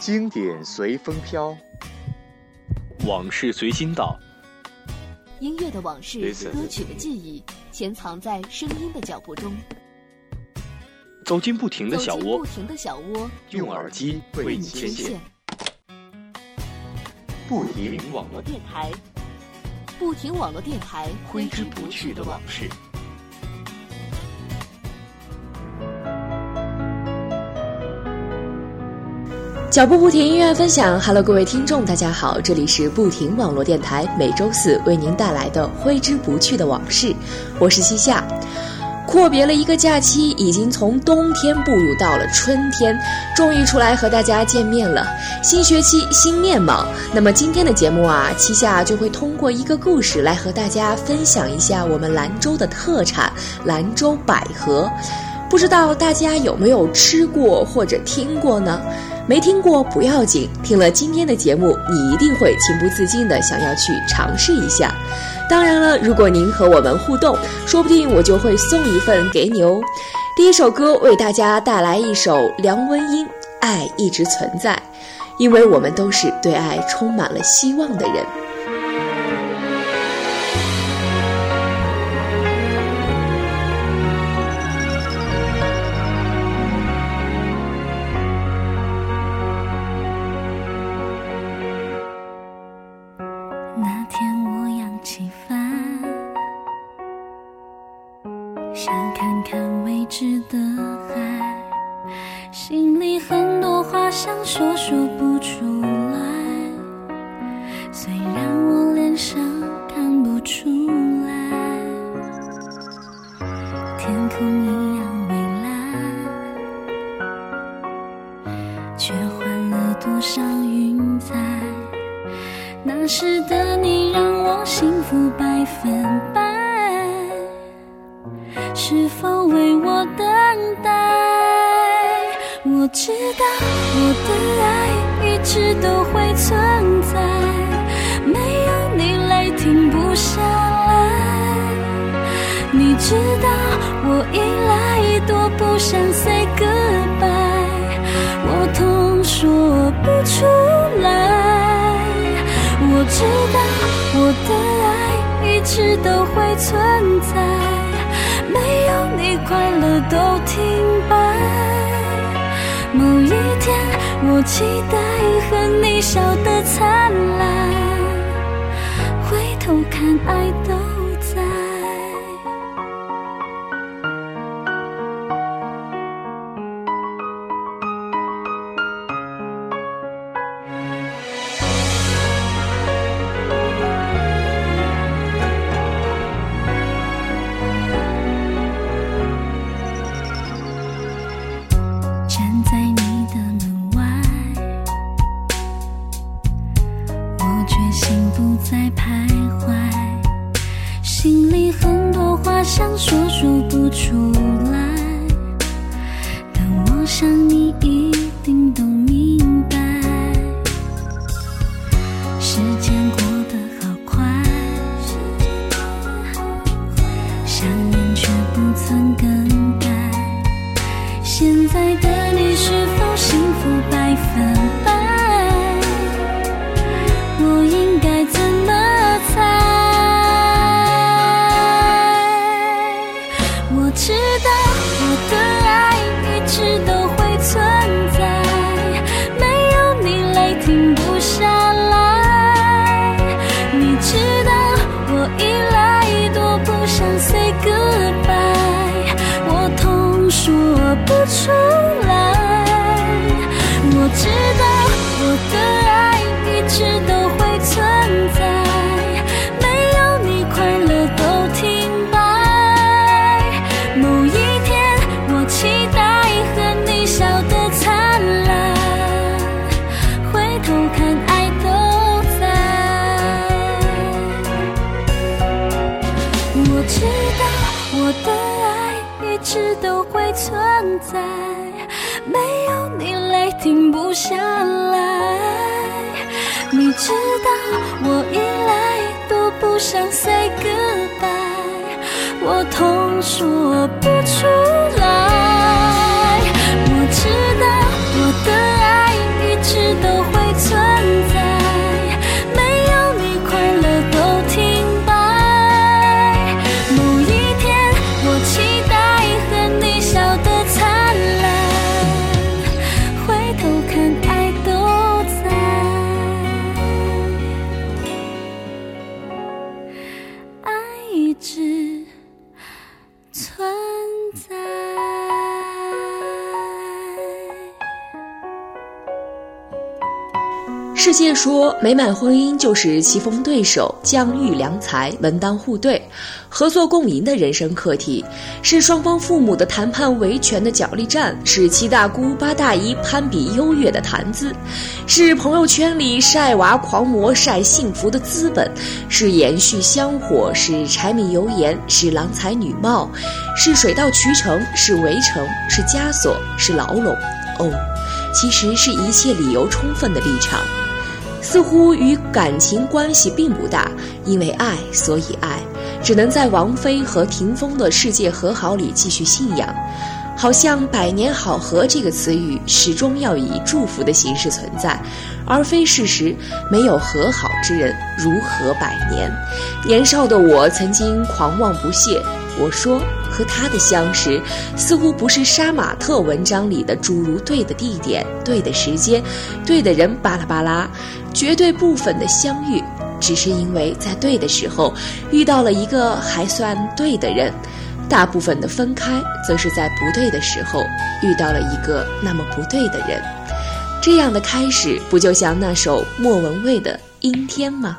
经典随风飘，往事随心到。音乐的往事，歌曲的记忆，潜藏在声音的脚步中。走进不停的小窝，不停的小窝，用耳机为你牵线。不停网络电台，不停网络电台，挥之不去的往事。脚步不停，音乐分享。Hello，各位听众，大家好，这里是不停网络电台，每周四为您带来的挥之不去的往事。我是西夏。阔别了一个假期，已经从冬天步入到了春天，终于出来和大家见面了。新学期新面貌。那么今天的节目啊，七夏就会通过一个故事来和大家分享一下我们兰州的特产——兰州百合。不知道大家有没有吃过或者听过呢？没听过不要紧，听了今天的节目，你一定会情不自禁的想要去尝试一下。当然了，如果您和我们互动，说不定我就会送一份给你哦。第一首歌为大家带来一首梁文音《爱一直存在》，因为我们都是对爱充满了希望的人。一样蔚蓝却换了多少云彩那时的你让我幸福百分百是否为我等待我知道我的爱一直都会存在没有你来停不下来。你知道我依赖，多不想 say goodbye。我痛，说不出来。我知道我的爱一直都会存在，没有你，快乐都停摆。某一天，我期待和你笑得灿烂，回头看爱都。心不再徘徊心里很多话想说说不出来但我想你一定懂一直都会存在，没有你泪停不下来，你知道我一来都不想 say goodbye 我痛说不出。知世界说，美满婚姻就是棋逢对手、将遇良才、门当户对、合作共赢的人生课题，是双方父母的谈判维权的角力战，是七大姑八大姨攀比优越的谈资，是朋友圈里晒娃狂魔晒幸福的资本，是延续香火，是柴米油盐，是郎才女貌，是水到渠成，是围城，是枷锁，是牢笼。哦，其实是一切理由充分的立场。似乎与感情关系并不大，因为爱所以爱，只能在王菲和霆锋的世界和好里继续信仰。好像“百年好合”这个词语始终要以祝福的形式存在，而非事实。没有和好之人，如何百年？年少的我曾经狂妄不屑。我说，和他的相识，似乎不是杀马特文章里的诸如对的地点、对的时间、对的人，巴拉巴拉，绝对部分的相遇，只是因为在对的时候遇到了一个还算对的人；大部分的分开，则是在不对的时候遇到了一个那么不对的人。这样的开始，不就像那首莫文蔚的《阴天》吗？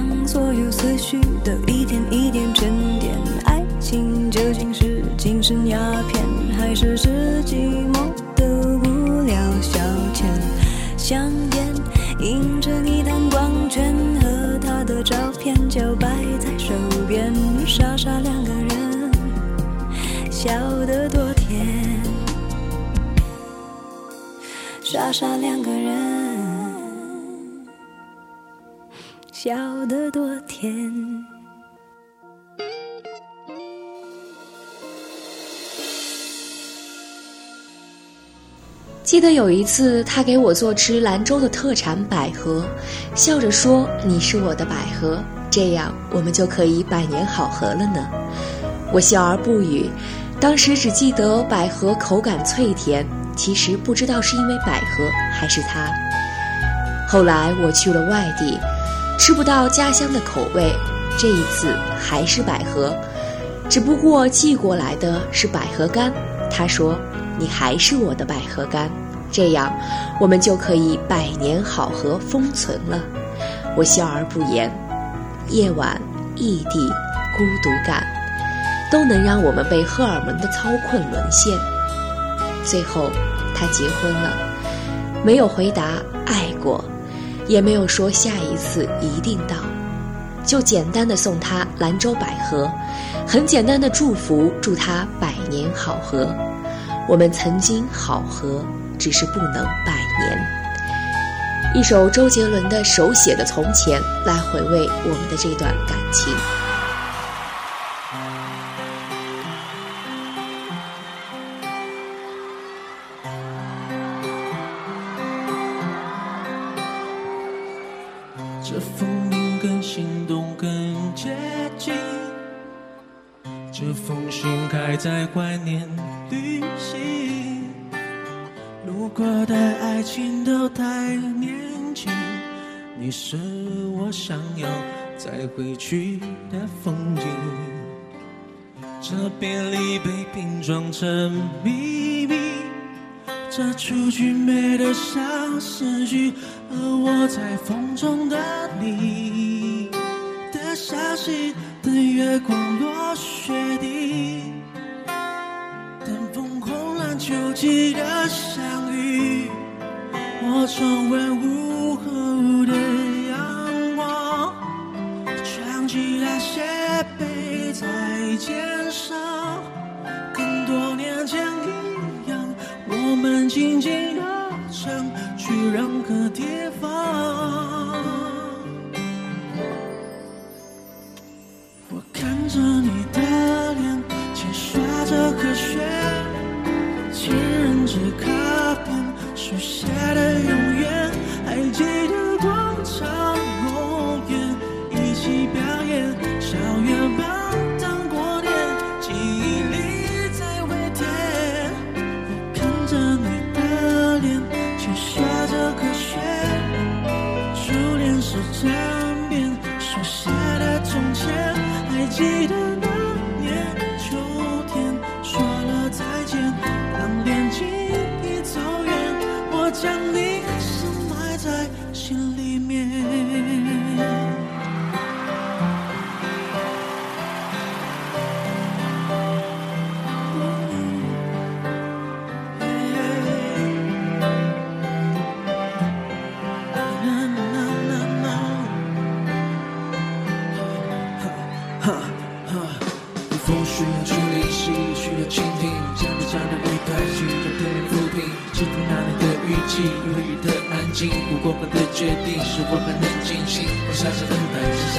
所有思绪都一点一点沉淀。爱情究竟是精神鸦片，还是是寂寞的无聊消遣？香烟映着你的光圈和他的照片，就摆在手边，傻傻两个人笑得多甜，傻傻两个人。得多甜。记得有一次，他给我做吃兰州的特产百合，笑着说：“你是我的百合，这样我们就可以百年好合了呢。”我笑而不语。当时只记得百合口感脆甜，其实不知道是因为百合还是他。后来我去了外地，吃不到家乡的口味，这一次还是百合，只不过寄过来的是百合干。他说：“你还是我的百合干，这样我们就可以百年好合封存了。”我笑而不言。夜晚，异地，孤独感。都能让我们被荷尔蒙的操困沦陷。最后，他结婚了，没有回答爱过，也没有说下一次一定到，就简单的送他兰州百合，很简单的祝福，祝他百年好合。我们曾经好合，只是不能百年。一首周杰伦的手写的《从前》，来回味我们的这段感情。是我想要再回去的风景。这别离被拼装成秘密，这出句美得像诗句，而我在风中的你的消息，等月光落雪地。等枫红了秋季的相遇，我重温我们静静的唱，去任何地方。我看着你的脸，轻刷着和弦。情人节卡片书写的永远，还记得记得。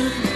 面。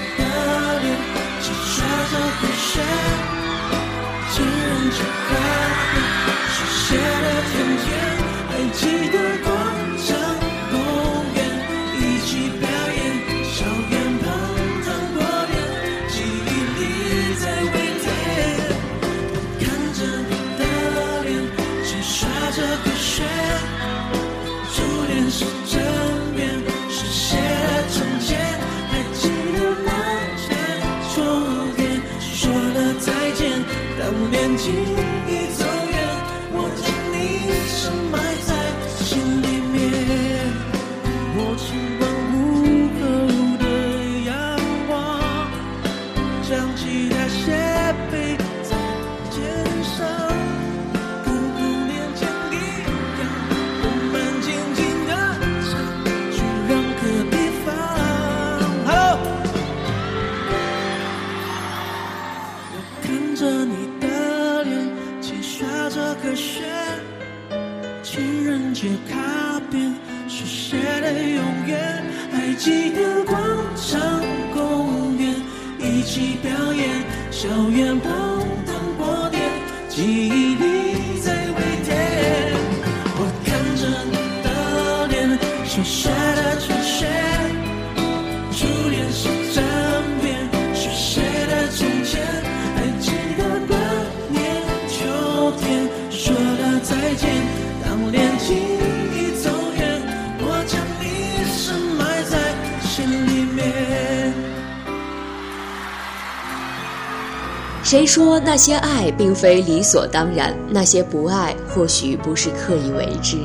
当恋情已走远，我将你深埋在心里面。谁说那些爱并非理所当然？那些不爱或许不是刻意为之。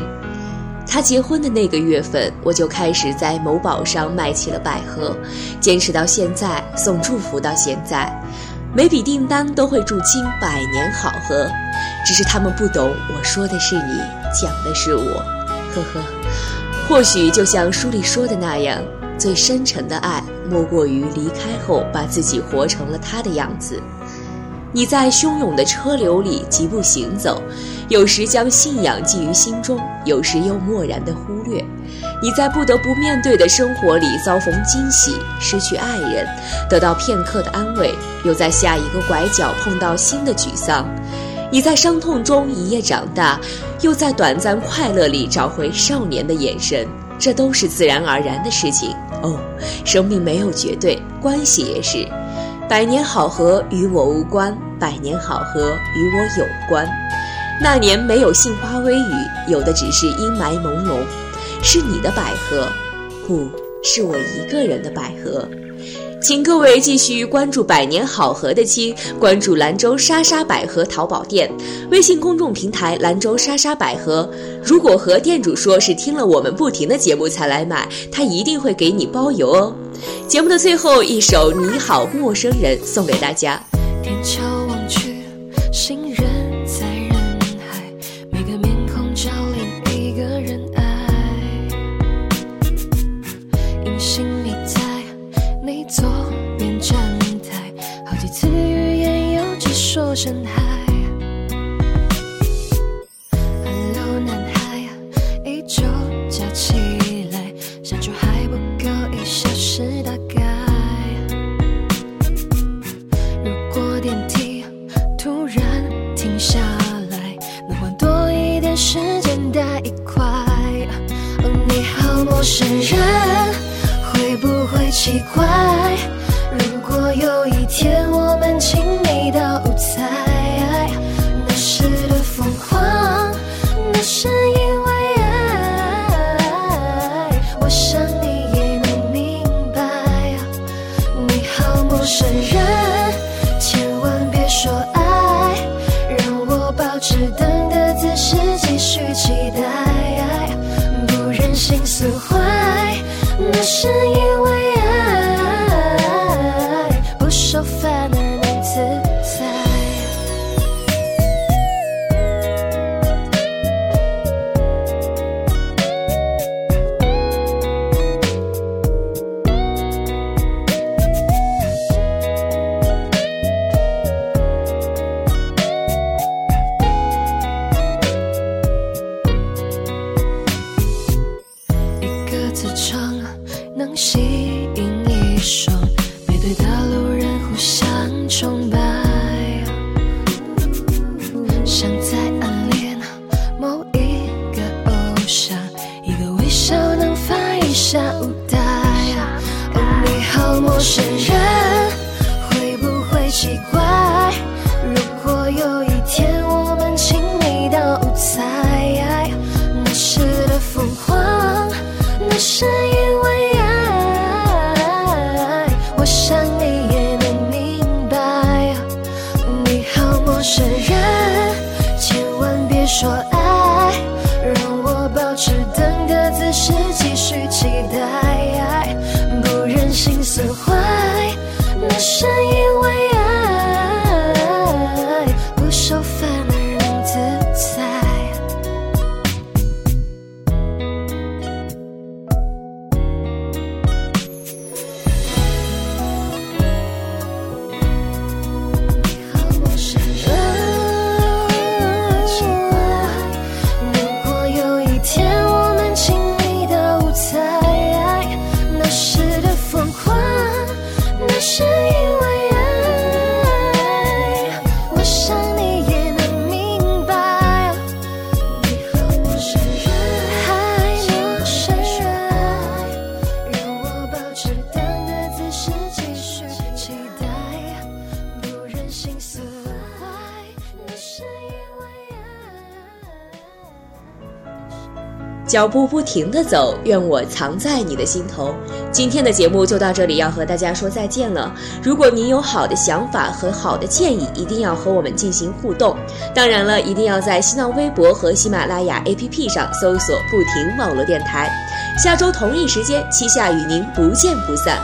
他结婚的那个月份，我就开始在某宝上卖起了百合，坚持到现在，送祝福到现在，每笔订单都会祝亲百年好合。只是他们不懂，我说的是你，讲的是我，呵呵。或许就像书里说的那样，最深沉的爱，莫过于离开后把自己活成了他的样子。你在汹涌的车流里疾步行走，有时将信仰寄于心中，有时又漠然的忽略。你在不得不面对的生活里遭逢惊喜，失去爱人，得到片刻的安慰，又在下一个拐角碰到新的沮丧。你在伤痛中一夜长大，又在短暂快乐里找回少年的眼神，这都是自然而然的事情。哦，生命没有绝对，关系也是。百年好合与我无关，百年好合与我有关。那年没有杏花微雨，有的只是阴霾朦胧。是你的百合，不是我一个人的百合。请各位继续关注百年好合的亲，关注兰州莎莎百合淘宝店、微信公众平台兰州莎莎百合。如果和店主说是听了我们不停的节目才来买，他一定会给你包邮哦。节目的最后一首《你好陌生人》送给大家。天桥望去，心这是一 show. 世界脚步不停的走，愿我藏在你的心头。今天的节目就到这里，要和大家说再见了。如果您有好的想法和好的建议，一定要和我们进行互动。当然了，一定要在新浪微博和喜马拉雅 APP 上搜索“不停网络电台”。下周同一时间，七夏与您不见不散。